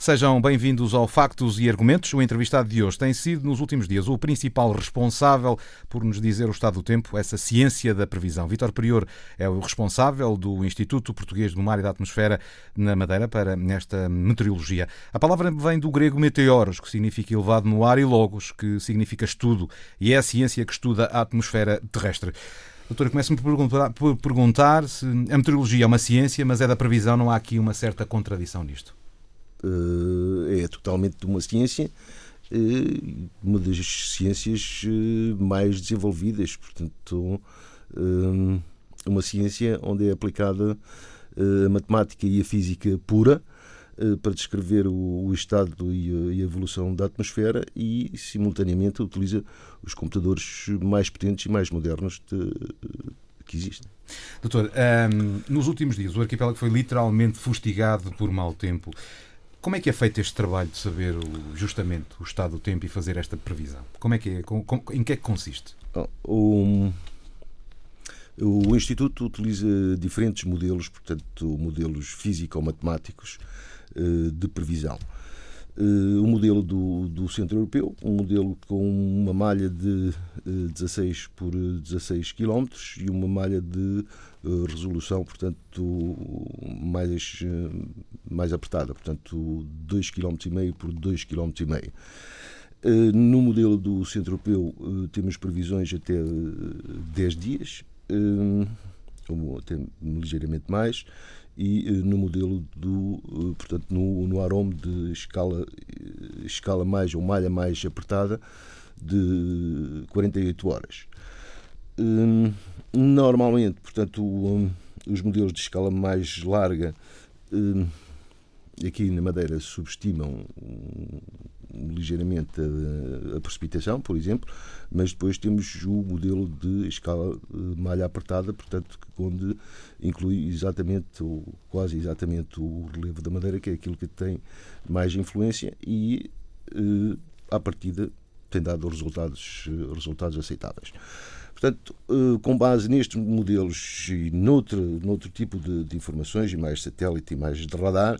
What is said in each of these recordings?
Sejam bem-vindos ao Factos e Argumentos. O entrevistado de hoje tem sido, nos últimos dias, o principal responsável por nos dizer o estado do tempo, essa ciência da previsão. Vítor Prior é o responsável do Instituto Português do Mar e da Atmosfera na Madeira para esta meteorologia. A palavra vem do grego meteoros, que significa elevado no ar, e logos, que significa estudo, e é a ciência que estuda a atmosfera terrestre. Doutora, começo-me por perguntar se a meteorologia é uma ciência, mas é da previsão, não há aqui uma certa contradição nisto? Eh, é totalmente uma ciência, eh, uma das ciências eh, mais desenvolvidas, portanto, uma ciência onde é aplicada a matemática e a física pura para descrever o, estado e a, evolução da atmosfera e, simultaneamente, utiliza os computadores mais potentes e mais modernos de, que existem. Doutor, um, ehm, nos últimos dias o arquipélago foi literalmente fustigado por mau tempo. Como é que é feito este trabalho de saber o, justamente o estado do tempo e fazer esta previsão? Como é que é, com, com, em que é que consiste? O, o Instituto utiliza diferentes modelos, portanto, modelos físico-matemáticos eh, de previsão. Eh, o modelo do, do Centro Europeu, um modelo com uma malha de 16 eh, por 16 km e uma malha de resolução, portanto, mais, mais apertada, portanto, 2,5 km por 2,5 km. No modelo do Centro Europeu temos previsões até 10 dias, até ligeiramente mais, e no modelo do, portanto, no, no arome de escala, escala mais ou malha mais apertada de 48 horas. Hum, normalmente, portanto, hum, os modelos de escala mais larga hum, aqui na Madeira subestimam ligeiramente a, a, precipitação, por exemplo, mas depois temos o modelo de escala eh, malha apertada, portanto, onde inclui exatamente, ou quase exatamente, o relevo da Madeira, que é aquilo que tem mais influência e, eh, à partida, tem dado resultados, resultados aceitáveis. Portanto, eh, com base nestes modelos e noutro, noutro tipo de, de informações, e mais satélite e mais de radar,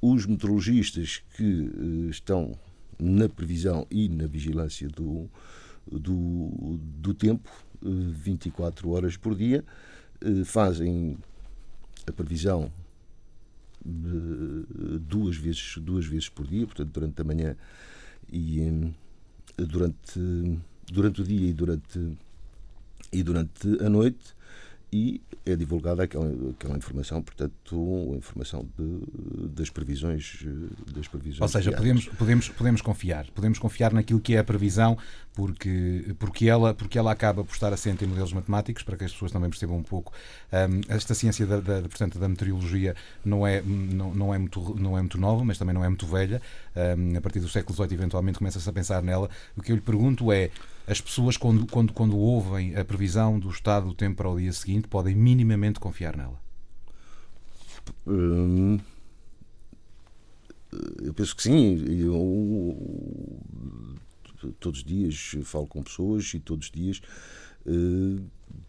os meteorologistas que eh, estão na previsão e na vigilância do, do, do tempo, 24 eh, horas por dia, fazem a previsão duas vezes, duas vezes por dia, portanto, durante a manhã e durante, durante o dia e durante e durante a noite e é divulgada aquela, aquela informação, portanto, a informação de, das previsões das previsões. Ou seja, podemos, podemos, podemos confiar, podemos confiar naquilo que é a previsão, porque, porque, ela, porque ela acaba por estar assente em modelos matemáticos, para que as pessoas também percebam um pouco. Um, esta ciência da, da, portanto, da meteorologia não é, não, não, é muito, não é muito nova, mas também não é muito velha. Um, a partir do século XVIII, eventualmente, começa-se a pensar nela. O que eu lhe pergunto é as pessoas, quando, quando, quando ouvem a previsão do estado do tempo para o dia seguinte, podem minimamente confiar nela? Hum, eu penso que sim. Eu, todos os dias falo com pessoas e todos os dias uh,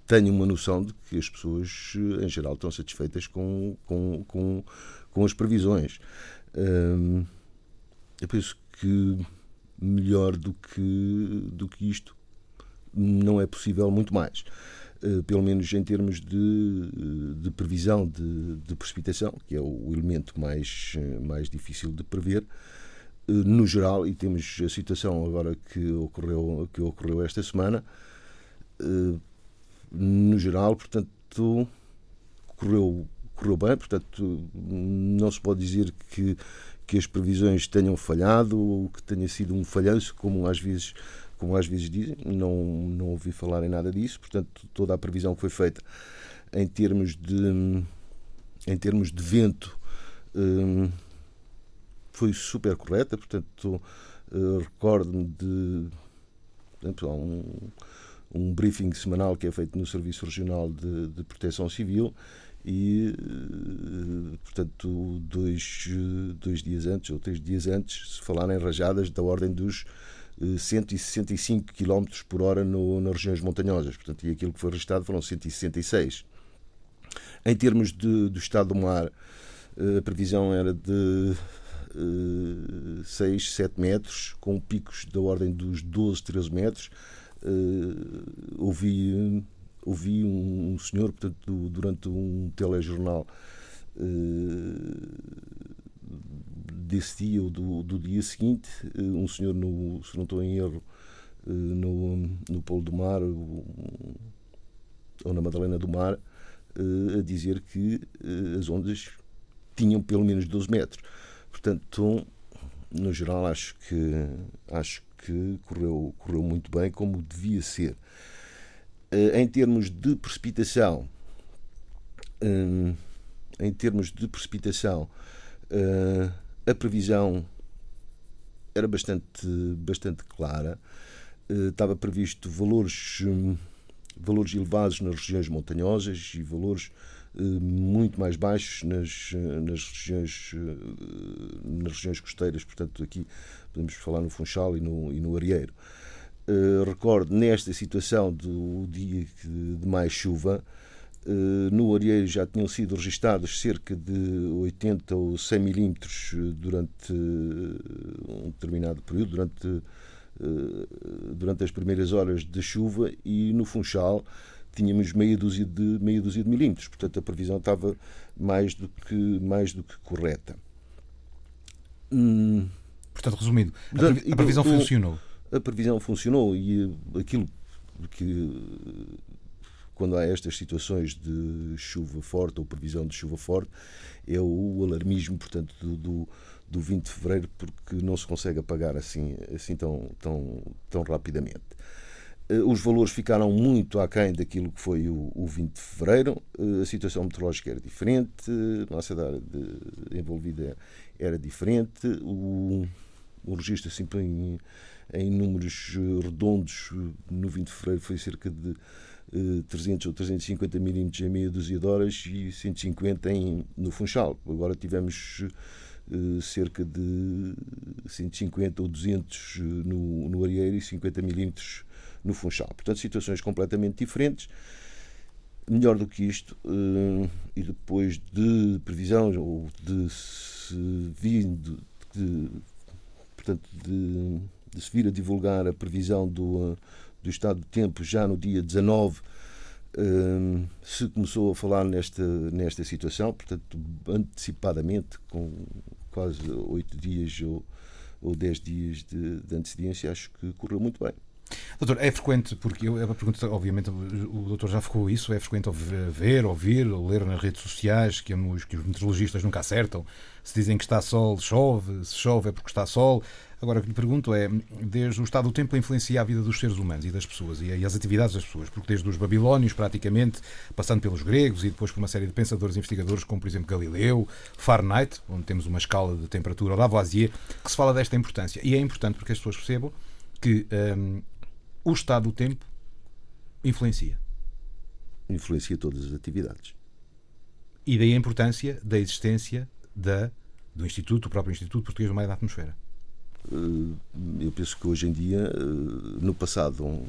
tenho uma noção de que as pessoas, em geral, estão satisfeitas com, com, com, com as previsões. Uh, eu penso que melhor do que, do que isto. Não é possível muito mais. Uh, pelo menos em termos de, de previsão de, de, precipitação, que é o elemento mais, mais difícil de prever, no geral, e temos a situação agora que ocorreu, que ocorreu esta semana, no geral, portanto, correu, correu bem, portanto, não se pode dizer que que as previsões tenham falhado ou que tenha sido um falhanço, como às vezes, como às vezes dizem. Não, não ouvi falar em nada disso. Portanto, toda a previsão que foi feita em termos de, em termos de vento hum, foi super correta. Portanto, uh, recordo-me de. Exemplo, um, um briefing semanal que é feito no Serviço Regional de, de Proteção Civil e, portanto, dois, dois dias antes ou três dias antes se falaram em rajadas da ordem dos 165 km por hora no, nas regiões montanhosas. Portanto, e aquilo que foi registrado foram 166. Em termos de, do estado do mar, a previsão era de 6, 7 metros, com picos da ordem dos 12, 13 metros. ouvi, ouvi um, senhor, portanto, durante um telejornal desse dia ou do, do dia seguinte, um senhor, no, se não estou em erro, no, no Polo do Mar ou na Madalena do Mar, a dizer que as ondas tinham pelo menos 12 metros. Portanto, no geral, acho que, acho que correu, correu muito bem, como devia ser. Eh, em termos de precipitação, eh, em termos de precipitação, eh, a previsão era bastante, bastante clara. Estava previsto valores, valores elevados nas regiões montanhosas e valores muito mais baixos nas, nas, regiões, nas regiões costeiras, portanto, aqui podemos falar no Funchal e no, e no Arieiro. Uh, recordo, nesta situação do dia de mais chuva, uh, no Arieiro já tinham sido registados cerca de 80 ou 100 milímetros durante um determinado período, durante, durante as primeiras horas de chuva, e no Funchal tínhamos meia dúzia de, meia dúzia de milímetros. Portanto, a previsão estava mais do que, mais do que correta. Hum, Portanto, resumindo, a, previ a previsão o, funcionou. A previsão funcionou e aquilo que quando há estas situações de chuva forte ou previsão de chuva forte é o alarmismo, portanto, do, do, do 20 de fevereiro, porque não se consegue apagar assim, assim tão, tão, tão rapidamente. Eh, os valores ficaram muito aquém daquilo que foi o, o 20 de fevereiro. Eh, a situação meteorológica era diferente, a nossa área envolvida era diferente. O, o registro, assim, em, em números redondos, no 20 de fevereiro foi cerca de 300 eh, ou 350 milímetros em meia dúzia de horas e 150 em, no Funchal. Agora tivemos cerca de 150 ou 200 no, no Arieiro e 50 milímetros no Funchal. Portanto, situações completamente diferentes. Melhor do que isto, eh, e depois de previsão ou de de, de, portanto, de, de, se vir a divulgar a previsão do, do estado do tempo já no dia 19, eh, se começou a falar nesta, nesta situação, portanto, antecipadamente, com quase oito dias ou, ou dez dias de, de antecedência, acho que correu muito bem. Doutor, é frequente, porque eu, a pergunta, obviamente, o doutor já ficou isso, é frequente ver, ouvir, ou ler nas redes sociais que, os, que os meteorologistas nunca acertam. Se dizem que está sol, chove, se chove é porque está sol. Agora, o que lhe pergunto é, desde o estado do tempo influencia a vida dos seres humanos e das pessoas e, e as atividades das pessoas, porque desde os babilónios, praticamente, passando pelos gregos e depois por uma série de pensadores e investigadores, como por exemplo Galileu, Fahrenheit, onde temos uma escala de temperatura, Lavoisier, que se fala desta importância. E é importante porque as pessoas percebam que hum, o estado do tempo influencia. Influencia todas as atividades. E daí a importância da existência da, do Instituto, do próprio Instituto Português do Meio da Atmosfera. Eh, eu penso que hoje em dia, eh, no passado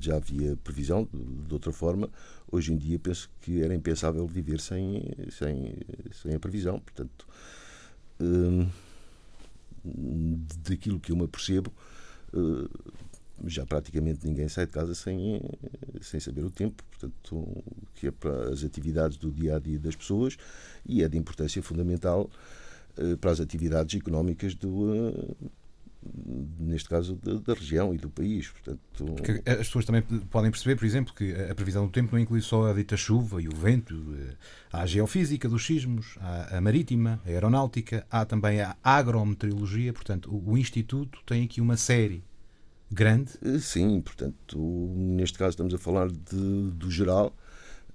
já havia previsão de outra forma, hoje em dia penso que era impensável viver sem, sem, sem a previsão. Portanto, eh, daquilo que eu me apercebo, já praticamente ninguém sai de casa sem, sem saber o tempo, portanto, que é para as atividades do dia a dia das pessoas e é de importância fundamental eh, para as atividades económicas do, eh, neste caso da, região e do país. Portanto, Porque as pessoas também podem perceber, por exemplo, que a previsão do tempo não inclui só a dita chuva e o vento, eh, há a geofísica dos sismos, há a marítima, a aeronáutica, há também a agrometeorologia, portanto, o Instituto tem aqui uma série grande? Eh, sim, portanto, neste caso estamos a falar de, do geral,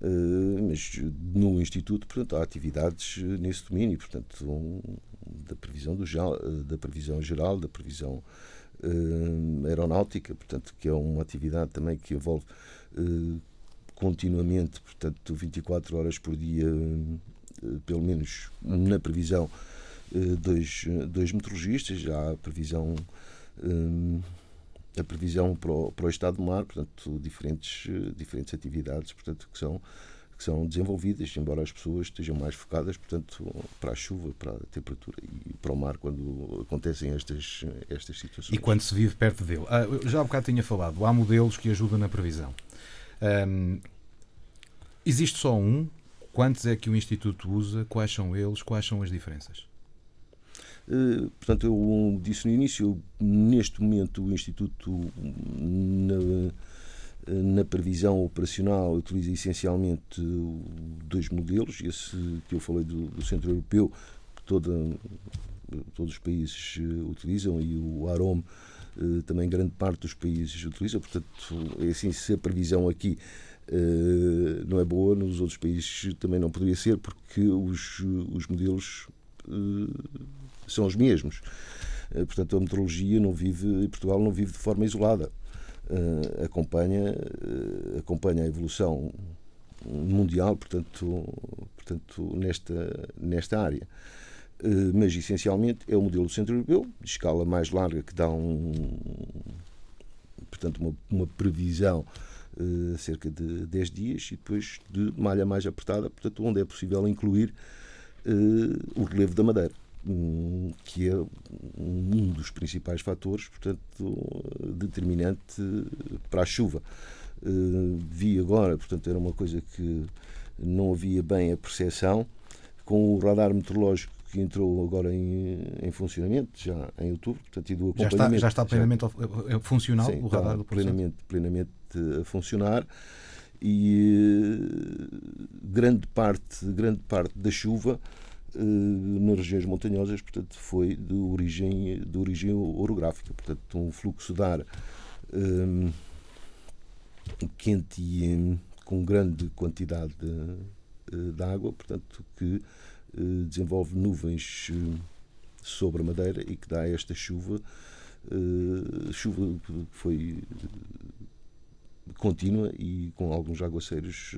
eh, mas no Instituto, portanto, há atividades nesse domínio, portanto, da previsão do da previsão geral, da previsão aeronáutica, portanto, que é uma atividade também que envolve continuamente, portanto, 24 horas por dia, pelo menos na previsão, dois, dois meteorologistas, já a previsão a previsão para o, para o estado do mar, portanto, diferentes, diferentes atividades portanto, que, são, que são desenvolvidas, embora as pessoas estejam mais focadas portanto, para a chuva, para a temperatura e para o mar quando acontecem estas, estas situações. E quando se vive perto dele. Ah, já há bocado tinha falado, há modelos que ajudam na previsão. Um, existe só um? Quantos é que o Instituto usa? Quais são eles? Quais são as diferenças? Eh, portanto, eu disse no início, neste momento o Instituto, na, na previsão operacional, utiliza essencialmente dois modelos, esse que eu falei do, do Centro Europeu, que toda, todos os países eh, utilizam, e o AROM, eh, também grande parte dos países utiliza, portanto, é assim, se a previsão aqui não é boa, nos outros países também não poderia ser, porque os, os modelos são os mesmos. Eh, portanto, a meteorologia não vive, Portugal não vive de forma isolada. Uh, acompanha, uh, acompanha a evolução mundial, portanto, portanto nesta, nesta área. Uh, mas, essencialmente, é o modelo centro-europeu, de escala mais larga, que dá um, portanto, uma, uma previsão cerca de 10 dias e depois de malha mais apertada, portanto, onde é possível incluir o relevo da Madeira que é um dos principais fatores, portanto, determinante para a chuva. Eh, vi agora, portanto, era uma coisa que não havia bem a percepção, com o radar meteorológico que entrou agora em, em funcionamento, já em outubro, portanto, e do acompanhamento. Já está, já está plenamente já, funcional sim, o radar do plenamente, plenamente a funcionar e eh, grande parte, grande parte da chuva nas regiões montanhosas, portanto, foi de origem, de origem orográfica, portanto, um fluxo de ar um, eh, quente e um, com grande quantidade de, eh, de, água, portanto, que uh, desenvolve nuvens sobre a madeira e que dá esta chuva, uh, chuva que foi contínua e com alguns aguaceiros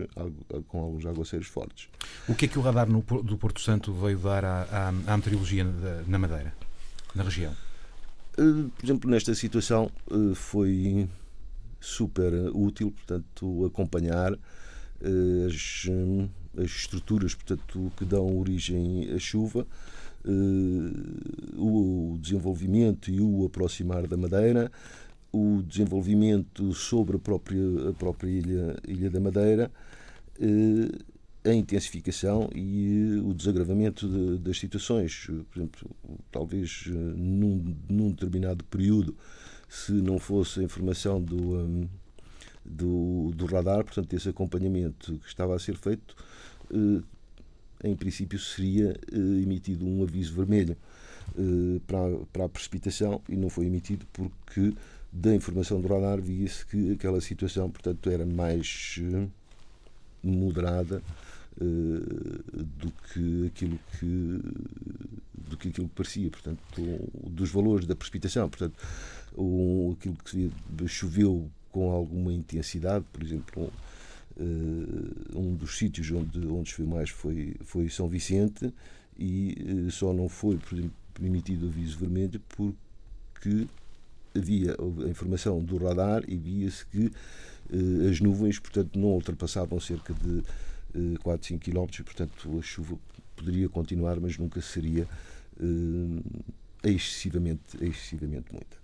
com alguns aguaceiros fortes. O que é que o radar no, do Porto Santo veio dar à, à, à meteorologia na Madeira, na região? Eh, por exemplo, nesta situação eh, foi super útil, portanto, acompanhar eh, as, as estruturas, portanto, que dão origem à chuva, o desenvolvimento e o aproximar da Madeira, o desenvolvimento sobre a própria, a própria ilha, ilha da Madeira, eh, a intensificação e o desagravamento de, das situações. Por exemplo, talvez eh, num, num, determinado período, se não fosse a informação do, um, do, do, radar, portanto, esse acompanhamento que estava a ser feito, eh, em princípio seria emitido um aviso vermelho para, para a precipitação e não foi emitido porque da informação do radar via-se que aquela situação, portanto, era mais uh, moderada uh, do que aquilo que do que aquilo que parecia, portanto, dos valores da precipitação, portanto, aquilo que choveu com alguma intensidade, por exemplo, uh, um dos sítios onde onde choveu mais foi foi São Vicente e só não foi, por exemplo, permitido aviso vermelho porque havia a informação do radar e via-se que eh, as nuvens, portanto, não ultrapassavam cerca de eh, 4, 5 km, portanto, a chuva poderia continuar, mas nunca seria eh, excessivamente, excessivamente muita.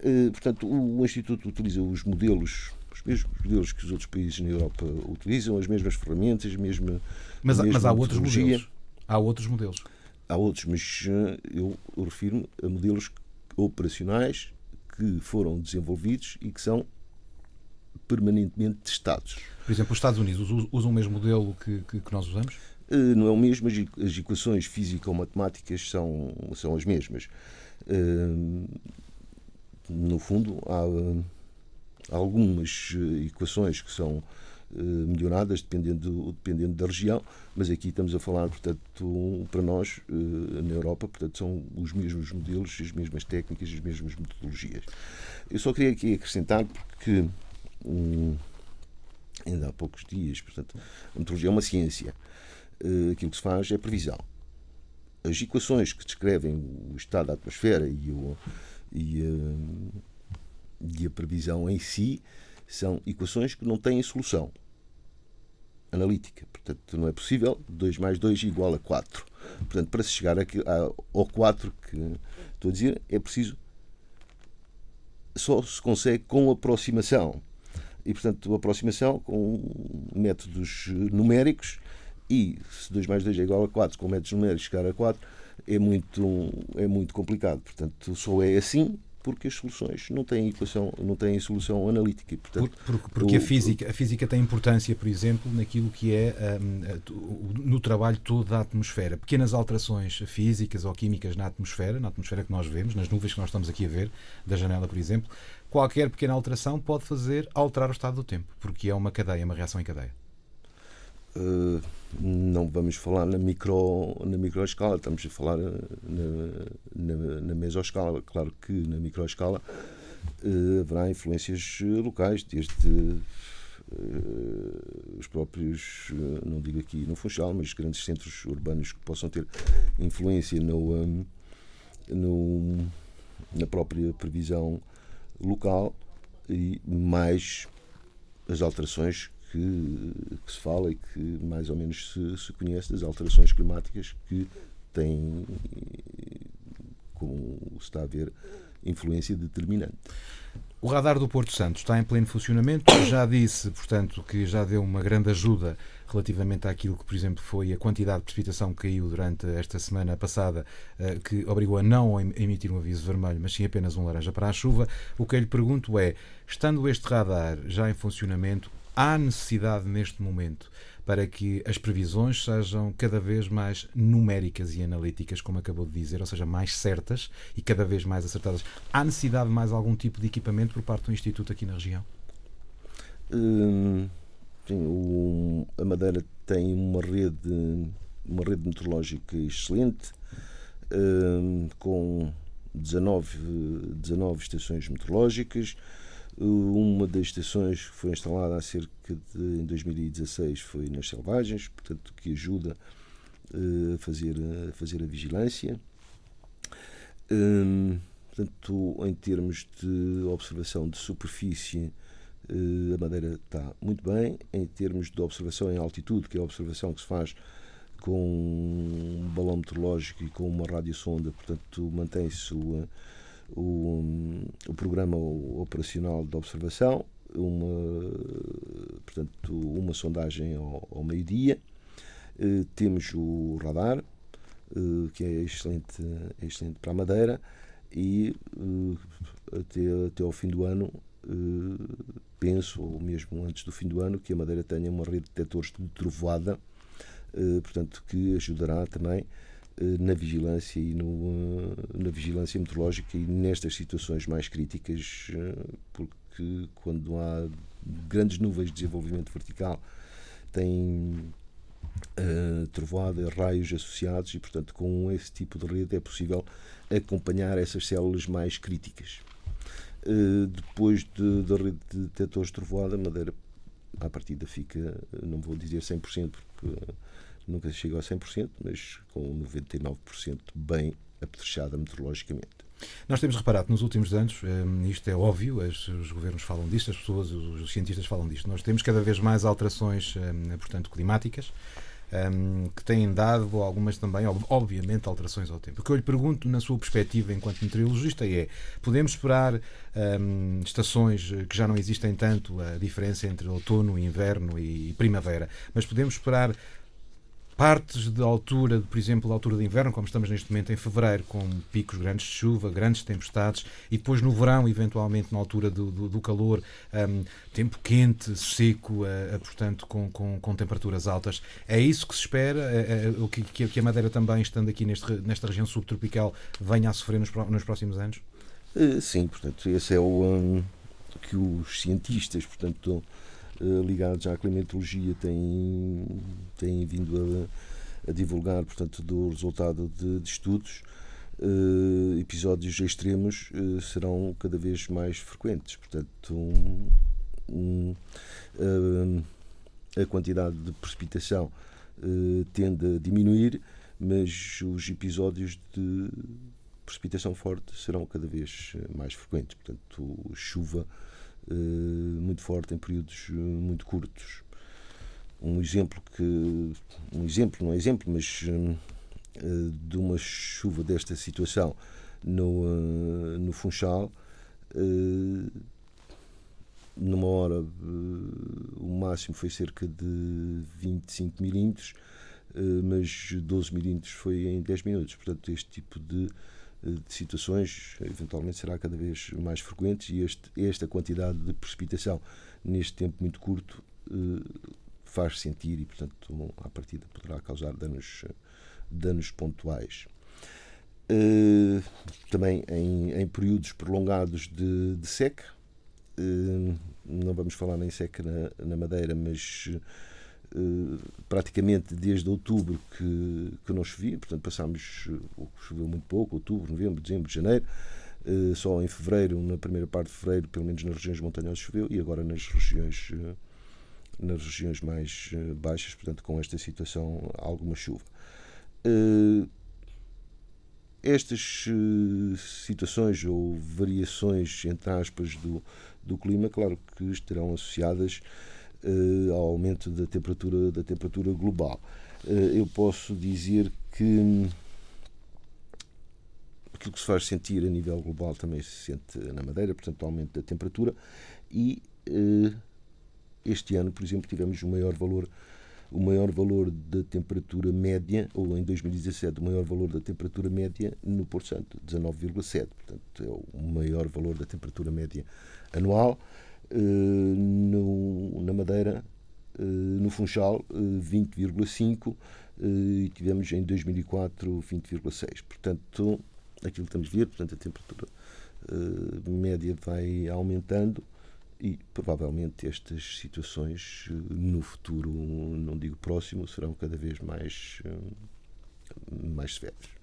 Eh, portanto, o Instituto utiliza os modelos os mesmos modelos que os outros países na Europa utilizam, as mesmas ferramentas, mesma, mas, mesma mas há outros modelos. Há outros modelos. Há outros, mas eh, eu refiro-me a modelos operacionais que foram desenvolvidos e que são permanentemente testados. Por exemplo, os Estados Unidos usam o mesmo modelo que, que, que nós usamos? Uh, não é o mesmo, as equações físico-matemáticas são, são as mesmas. Uh, no fundo, há, algumas equações que são melhoradas dependendo, dependendo da região, mas aqui estamos a falar, portanto, para nós, na Europa, portanto, são os mesmos modelos, as mesmas técnicas, as mesmas metodologias. Eu só queria aqui acrescentar, porque hum, ainda há poucos dias, portanto, a meteorologia é uma ciência. Aquilo que se faz é previsão. As equações que descrevem o estado da atmosfera e, o, e, a, e a previsão em si são equações que não têm solução analítica. Portanto, não é possível 2 mais 2 igual a 4. Portanto, para se chegar ao 4 que estou a dizer, é preciso. Só se consegue com aproximação. E, portanto, aproximação com métodos numéricos. E se 2 mais 2 é igual a 4, com métodos numéricos chegar a 4, é muito, é muito complicado. Portanto, só é assim porque as soluções não têm equação, não têm solução analítica. portanto, Por, porque, porque o, a, física, a física tem importância, por exemplo, naquilo que é um, no trabalho todo da atmosfera. Pequenas alterações físicas ou químicas na atmosfera, na atmosfera que nós vemos, nas nuvens que nós estamos aqui a ver, da janela, por exemplo, qualquer pequena alteração pode fazer alterar o estado do tempo, porque é uma cadeia, uma reação em cadeia. Uh, não vamos falar na micro na microescala estamos a falar na, na, na mesoescala. Claro que na microescala uh, haverá influências locais desde uh, os próprios não digo aqui no Funchal mas grandes centros urbanos que possam ter influência no, um, no na própria previsão local e mais as alterações que, que, se fala e que mais ou menos se, se conhece das alterações climáticas que têm, como se está a ver, influência determinante. O radar do Porto Santo está em pleno funcionamento. Já disse, portanto, que já deu uma grande ajuda relativamente àquilo que, por exemplo, foi a quantidade de precipitação que caiu durante esta semana passada, eh, que obrigou a não emitir um aviso vermelho, mas sim apenas um laranja para a chuva. O que eu lhe pergunto é, estando este radar já em funcionamento, há necessidade neste momento para que as previsões sejam cada vez mais numéricas e analíticas, como acabou de dizer, ou seja, mais certas e cada vez mais acertadas. Há necessidade de mais algum tipo de equipamento por parte do Instituto aqui na região? Hum, sim, o, a Madeira tem uma rede, uma rede meteorológica excelente, hum, com 19, 19 estações meteorológicas uma das estações que foi instalada há cerca de em 2016 foi nas Selvagens, portanto que ajuda uh, a fazer a fazer a vigilância. Um, portanto, em termos de observação de superfície, uh, a Madeira está muito bem. Em termos de observação em altitude, que é a observação que se faz com um balão meteorológico e com uma radiosonda, portanto mantém-se o o, o programa operacional de observação, uma, portanto, uma sondagem ao, ao meio-dia, eh, temos o radar, eh, que é excelente, é excelente para a Madeira, e eh, até, até ao fim do ano, eh, penso, ou mesmo antes do fim do ano, que a Madeira tenha uma rede de detectores de trovoada, eh, portanto, que ajudará também na vigilância e no, eh, na vigilância meteorológica e nestas situações mais críticas, eh, porque quando há grandes nuvens de desenvolvimento vertical tem uh, trovoada, raios associados e, portanto, com esse tipo de rede é possível acompanhar essas células mais críticas. Uh, depois da de, rede de detectores de trovoada, Madeira, à partida, fica, não vou dizer 100%, porque nunca chegou a 100%, mas com 99% bem apetrechada meteorologicamente. Nós temos reparado nos últimos anos, hum, isto é óbvio, os governos falam disto, as pessoas, os cientistas falam disto, nós temos cada vez mais alterações, hum, portanto, climáticas, hum, que têm dado algumas também, obviamente, alterações ao tempo. O que eu lhe pergunto, na sua perspectiva enquanto meteorologista, é: podemos esperar estações que já não existem tanto, a diferença entre outono, inverno e primavera, mas podemos esperar partes de altura, por exemplo, da altura de inverno, como estamos neste momento em fevereiro, com picos grandes de chuva, grandes tempestades, e depois no verão, eventualmente na altura do, do, do calor, um, tempo quente, seco, uh, uh, portanto, com, com, com, temperaturas altas. É isso que se espera? Uh, que, que, a Madeira também, estando aqui neste, nesta região subtropical, venha a sofrer nos, nos próximos anos? Sim, portanto, esse é o um, que os cientistas, portanto, ligados à climatologia têm, têm vindo a, a divulgar, portanto, do resultado de, de estudos. Uh, episódios extremos uh, serão cada vez mais frequentes. Portanto, um, um, uh, a quantidade de precipitação tende a diminuir, mas os episódios de precipitação forte serão cada vez mais frequentes. Portanto, chuva muito forte em períodos muito curtos. Um exemplo que um exemplo não é exemplo, mas eh, de uma chuva desta situação no, eh, no Funchal. Eh, numa hora, o máximo foi cerca de 25 milímetros, mas 12 milímetros foi em 10 minutos. Portanto, este tipo de, de situações eventualmente será cada vez mais frequente e este, esta quantidade de precipitação neste tempo muito curto faz sentir e, portanto, à partida poderá causar danos danos pontuais. Uh, também em, em, períodos prolongados de, de seca, não vamos falar nem seca na, na Madeira, mas praticamente desde outubro que, que não chovia, portanto passámos, choveu muito pouco, outubro, novembro, dezembro, janeiro, só em fevereiro, na primeira parte de fevereiro, pelo menos nas regiões montanhosas choveu e agora nas regiões nas regiões mais baixas, portanto com esta situação alguma chuva. Estas situações ou variações, entre aspas, do, do clima, claro que estarão associadas uh, ao aumento da temperatura, da temperatura global. eu posso dizer que aquilo que se faz sentir a nível global também se sente na Madeira, portanto, o aumento da temperatura. E este ano, por exemplo, tivemos o maior valor o maior valor da temperatura média, ou em 2017, o maior valor da temperatura média no Porto Santo, 19,7. Portanto, é o maior valor da temperatura média anual. Uh, no, na Madeira, uh, no Funchal, uh, 20,5 e tivemos em 2004 20,6. Portanto, aquilo estamos a ver, portanto, a temperatura média vai aumentando e provavelmente estas situações eh, no futuro, não digo próximo, serão cada vez mais, eh, mais severas.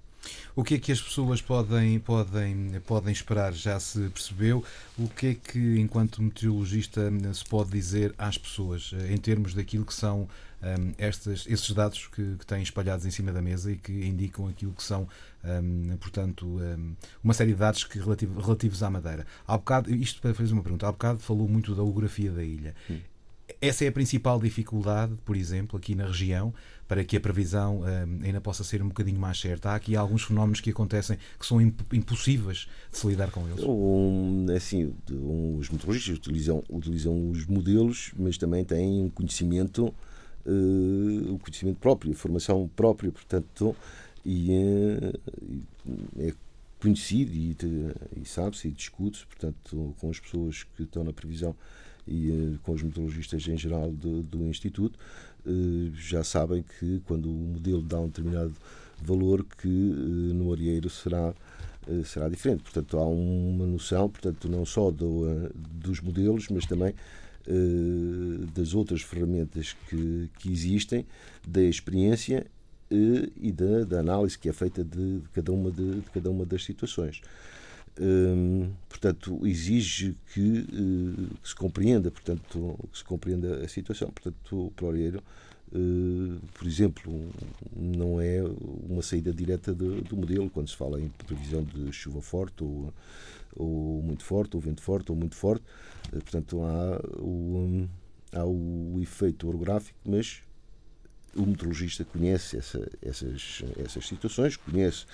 O que é que as pessoas podem, podem, podem esperar? Já se percebeu? O que é que, enquanto meteorologista, se pode dizer às pessoas eh, em termos daquilo que são um, estes, esses dados que, que têm espalhados em cima da mesa e que indicam aquilo que são, um, portanto, um, uma série de dados que relativo, relativos à Madeira. Há bocado, isto para fazer uma pergunta, há bocado falou muito da orografia da ilha. Hum. Essa é a principal dificuldade, por exemplo, aqui na região, para que a previsão um, ainda possa ser um bocadinho mais certa. Há aqui alguns fenómenos que acontecem que são imp impossíveis de se lidar com eles. Um, assim, um, os meteorologistas utilizam, utilizam os modelos, mas também têm um conhecimento uh, o conhecimento próprio, formação própria, portanto, e é, é conhecido e, e sabe-se e discute-se, portanto, com as pessoas que estão na previsão e uh, com os meteorologistas em geral do, do Instituto, uh, já sabem que quando o modelo dá um determinado valor, que no areeiro será será diferente. Portanto, há uma noção, portanto, não só do, dos modelos, mas também eh, das outras ferramentas que, que existem, da experiência eh, e da, da, análise que é feita de, de cada, uma de, de, cada uma das situações. Hum, portanto, exige que, uh, que, se compreenda, portanto, que se compreenda a situação. Portanto, o Plorieiro, uh, por exemplo, não é uma saída direta do, modelo quando se fala em previsão de chuva forte ou, ou muito forte, ou vento forte, ou muito forte. Eh, portanto, há o, há o efeito orográfico, mas o meteorologista conhece essa, essas, essas situações, conhece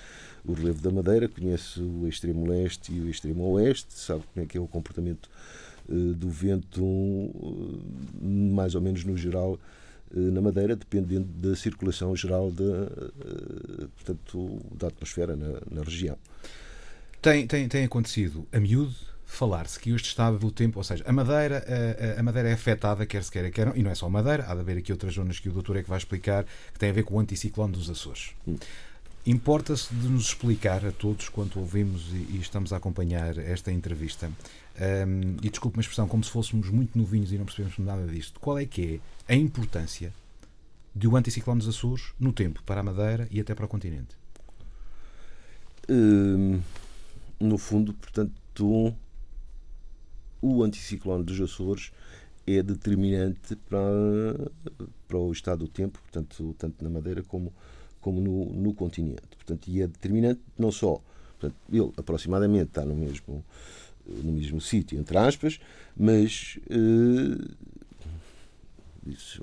o relevo da Madeira, conhece o extremo leste e o extremo oeste, sabe como é que é o comportamento uh, do vento, uh, mais ou menos no geral, uh, na Madeira, dependendo da circulação geral da, portanto, da atmosfera na, na região. Tem, tem, tem acontecido a miúdo falar-se que este estado do tempo, ou seja, a Madeira, a, a Madeira é afetada, quer se queira, quer não, e não é só a Madeira, há de haver aqui outras zonas que o doutor é que vai explicar, que têm a ver com o anticiclone dos Açores. Hum. Importa-se de nos explicar a todos, quanto ouvimos e, e estamos a acompanhar esta entrevista, um, e desculpe uma expressão, como se fôssemos muito novinhos e não percebemos nada disto, qual é que é a importância de o anticiclone dos Açores no tempo para a Madeira e até para o continente? Hum, no fundo, portanto, o anticiclone dos Açores é determinante para, para o estado do tempo, portanto, tanto na Madeira como, como no, no continente. Portanto, e é determinante não só, portanto, ele aproximadamente está no mesmo, no mesmo sítio, entre aspas, mas eh, isso,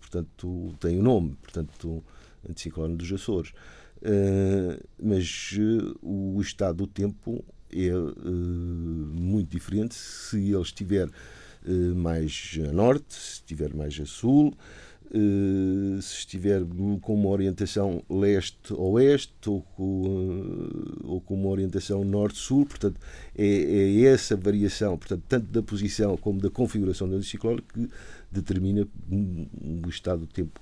portanto, tem o um nome, portanto, anticiclone dos Açores. Uh, mas uh, o estado do tempo é uh, muito diferente se ele estiver mais a norte, se estiver mais a sul, se estiver com uma orientação leste-oeste ou, ou com uma orientação norte-sul. Portanto, é, é, essa variação, portanto, tanto da posição como da configuração do anticiclone que determina o estado do tempo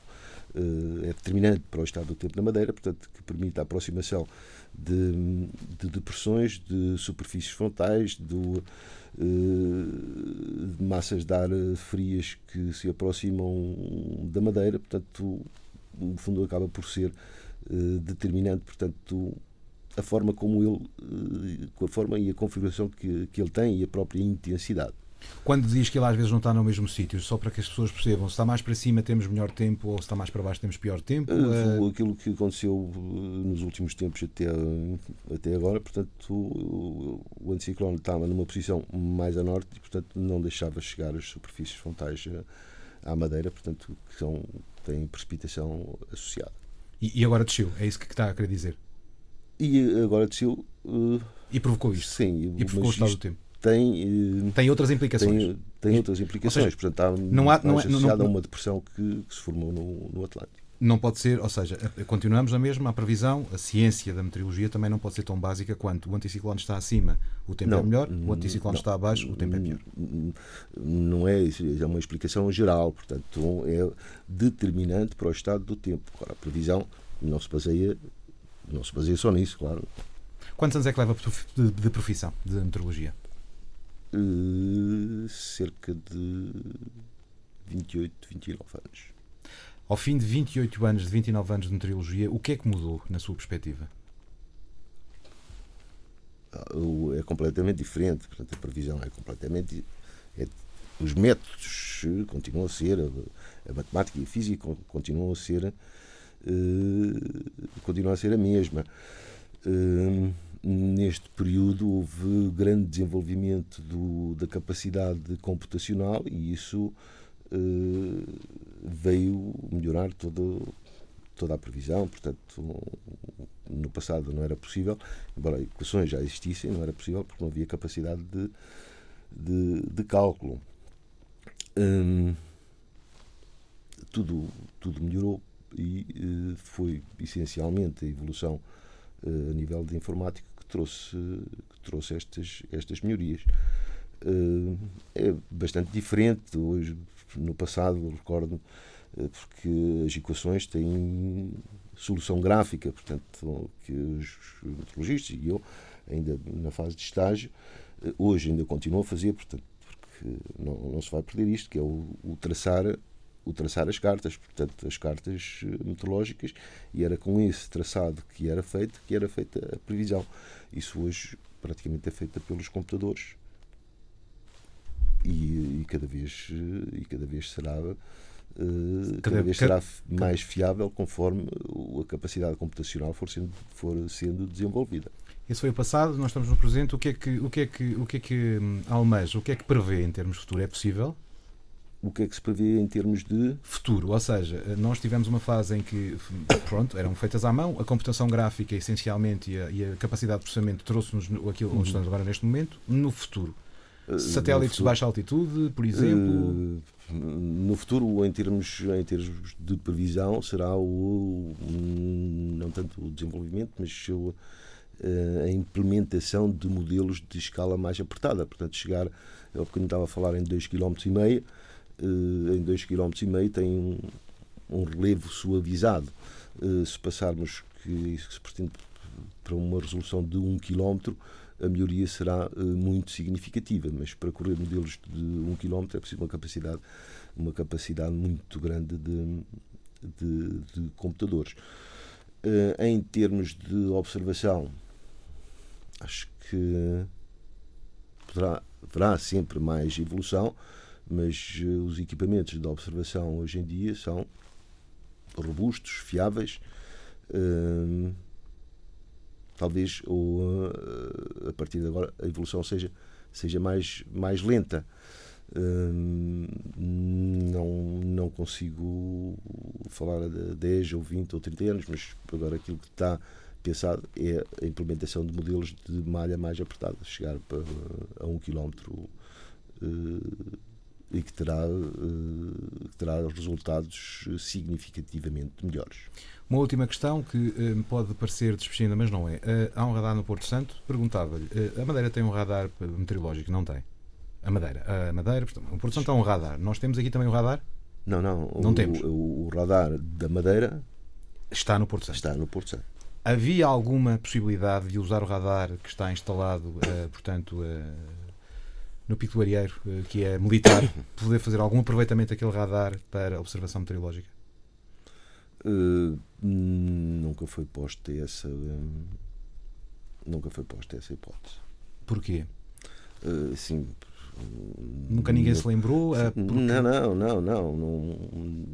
é determinante para o estado do tempo na Madeira, portanto, que permite a aproximação de, de depressões, de superfícies frontais, do, de massas de ar frias que se aproximam da Madeira, portanto, no fundo acaba por ser determinante, portanto, a forma como ele, com a forma e a configuração que, que ele tem e a própria intensidade. Quando diz que ele às vezes não está no mesmo sítio, só para que as pessoas percebam, se está mais para cima temos melhor tempo ou se está mais para baixo temos pior tempo? Uh, aquilo que aconteceu nos últimos tempos até, até agora, portanto, o, o anticiclone estava numa posição mais a norte e, portanto, não deixava chegar as superfícies frontais à Madeira, portanto, que são, têm precipitação associada. E, e agora desceu, é isso que está a querer dizer? E agora desceu. Uh, e provocou isto? Sim, e provocou o estado do tempo tem, tem outras implicações. Tem, tem outras implicações. Seja, Portanto, está não há, não, é, associada não, a uma depressão que, que, se formou no, no Atlântico. Não pode ser, ou seja, continuamos a mesma a previsão, a ciência da meteorologia também não pode ser tão básica quanto o anticiclone está acima, o tempo é não, é melhor, o anticiclone não, está abaixo, o tempo é pior. Não é isso, é uma explicação geral, portanto, é determinante para o estado do tempo. Agora, a previsão não se baseia, não se baseia só nisso, claro. Quantos anos é que leva de profissão de meteorologia? Uh, cerca de 28, 29 anos. Ao fim de 28 anos, de 29 anos de meteorologia, o que é que mudou na sua perspectiva? Ah, é completamente diferente. Portanto, a previsão é completamente. É, os métodos continuam a ser, a, a, matemática e a física continuam a ser. Uh, continuam a ser a mesma. Uh, neste período houve grande desenvolvimento do, da capacidade computacional e isso uh, veio melhorar todo, toda a previsão. Portanto, no passado não era possível, embora equações já existissem, não era possível porque não havia capacidade de, de, de cálculo. Hum, tudo, tudo melhorou e uh, foi essencialmente a evolução uh, a nível de informática trouxe, que trouxe estas, estas melhorias. Uh, é bastante diferente. Hoje, no passado, recordo uh, porque as equações têm solução gráfica, portanto, que os meteorologistas e eu, ainda na fase de estágio, uh, hoje ainda continuam a fazer, portanto, porque não, não se vai perder isto, que é o, o traçar o traçar as cartas, portanto, as cartas eh, meteorológicas, e era com esse traçado que era feito que era feita a previsão. Isso hoje praticamente é feita pelos computadores e, e cada vez eh, e cada vez será uh, cada, cada, vez será cada, mais fiável conforme a capacidade computacional for sendo, for sendo desenvolvida. Esse foi o passado, nós estamos no presente. O que é que o que é que o que é que hum, almeja? O que é que prevê em termos de futuro? É possível? O que é que se prevê em termos de futuro. Ou seja, nós tivemos uma fase em que pronto, eram feitas à mão, a computação gráfica essencialmente e a, e a capacidade de processamento trouxe-nos aquilo onde uhum. estamos agora neste momento. No futuro, uh, satélites de baixa altitude, por exemplo. Uh, no futuro, em termos, em termos de previsão, será o, não tanto o desenvolvimento, mas o, uh, a implementação de modelos de escala mais apertada. Portanto, chegar, eu porque estava a falar em 2,5 km, eh, em 2,5 km tem um, um relevo suavizado. Eh, se passarmos que se pretende para uma resolução de um quilómetro, a melhoria será uh, muito significativa, mas para correr modelos de um quilómetro é preciso uma capacidade, uma capacidade muito grande de, de, de computadores. Em termos de observação, acho que poderá, haverá sempre mais evolução, mas uh, os equipamentos de observação hoje em dia são robustos, fiáveis. Uh, talvez ou, a partir de agora a evolução seja, seja mais, mais lenta. Hum, não, não consigo falar de 10 ou 20 ou 30 anos, mas agora aquilo que está pensado é a implementação de modelos de malha mais apertada, chegar para, a um quilómetro uh, e que terá, uh, que terá resultados significativamente melhores. Uma última questão que uh, pode parecer despechinda, mas não é. há um radar no Porto Santo. Perguntava-lhe: a Madeira tem um radar meteorológico? Não tem. A Madeira. A Madeira, portanto, o Porto Santo tem um radar. Nós temos aqui também um radar? Não, não. Não o, temos. O, o, radar da Madeira está no Porto Santo. Está no Porto Santo. Havia alguma possibilidade de usar o radar que está instalado, portanto, no Pico do Arieiro, uh, que é militar, poder fazer algum aproveitamento daquele radar para observação meteorológica? nunca foi posta essa. Um, nunca foi posta essa hipótese. Porquê? sim, Nunca ninguém se lembrou? Porque... Não, não, não, não, não.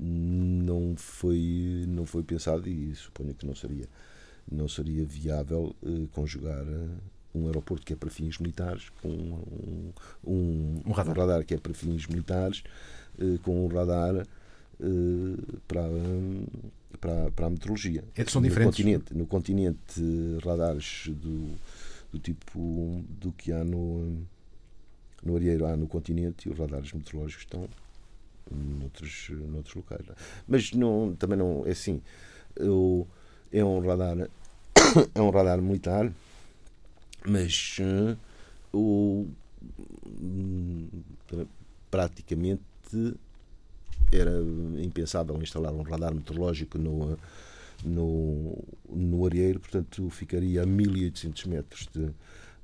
Não foi, não foi pensado e suponho que não seria, não seria viável uh, conjugar um aeroporto que é para fins militares com um, um, um, radar. um radar. que é para fins militares uh, com um radar uh, para, para, para a meteorologia. É, são diferentes. No continente, no continente radares do, do tipo do que há no no Arieiro há no continente e os radares meteorológicos estão noutros, noutros locais. Mas não, também não é assim. Eu, é um radar é um radar militar, mas uh, o, praticamente era impensável instalar um radar meteorológico no, no, no Arieiro, portanto ficaria a 1800 metros de,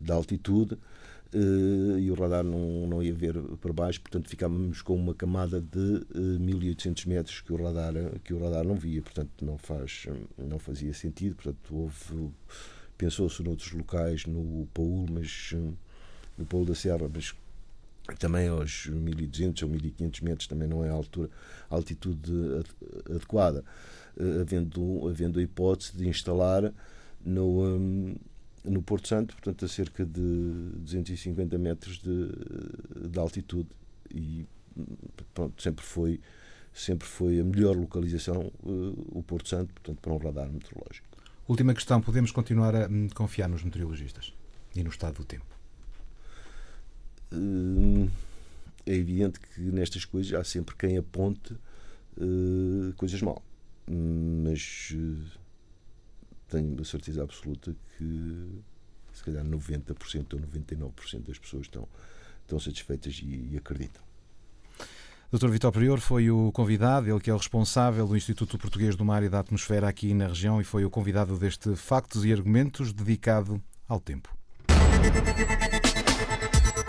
de altitude uh, e o radar não, não ia ver para baixo, portanto ficávamos com uma camada de uh, eh, 1800 metros que o radar que o radar não via, portanto não faz não fazia sentido, portanto houve pensou-se noutros locais no Paul, mas eh, no Paulo da Serra, mas também aos 1200 ou 1500 metros também não é a altura a altitude adequada, havendo havendo a hipótese de instalar no um, no Porto Santo, portanto a cerca de 250 metros de, de altitude e pronto, sempre foi sempre foi a melhor localização o Porto Santo, portanto para um radar meteorológico. Última questão, podemos continuar a hum, confiar nos meteorologistas e no estado do tempo? Uh, é evidente que nestas coisas há sempre quem aponte uh, coisas mal, mas tenho a certeza absoluta que se calhar 90% ou 99% das pessoas estão, estão satisfeitas e, e acreditam. Dr. Vitor Prior foi o convidado, ele que é o responsável do Instituto Português do Mar e da Atmosfera aqui na região e foi o convidado deste Factos e Argumentos dedicado ao tempo.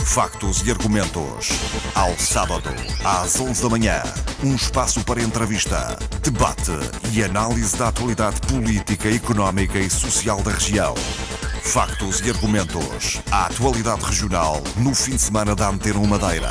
Factos e argumentos. Ao sábado, às 11 da manhã. Um espaço para entrevista, debate e análise da atualidade política, económica e social da região. Factos e argumentos. A atualidade regional no fim de semana da Antena Madeira.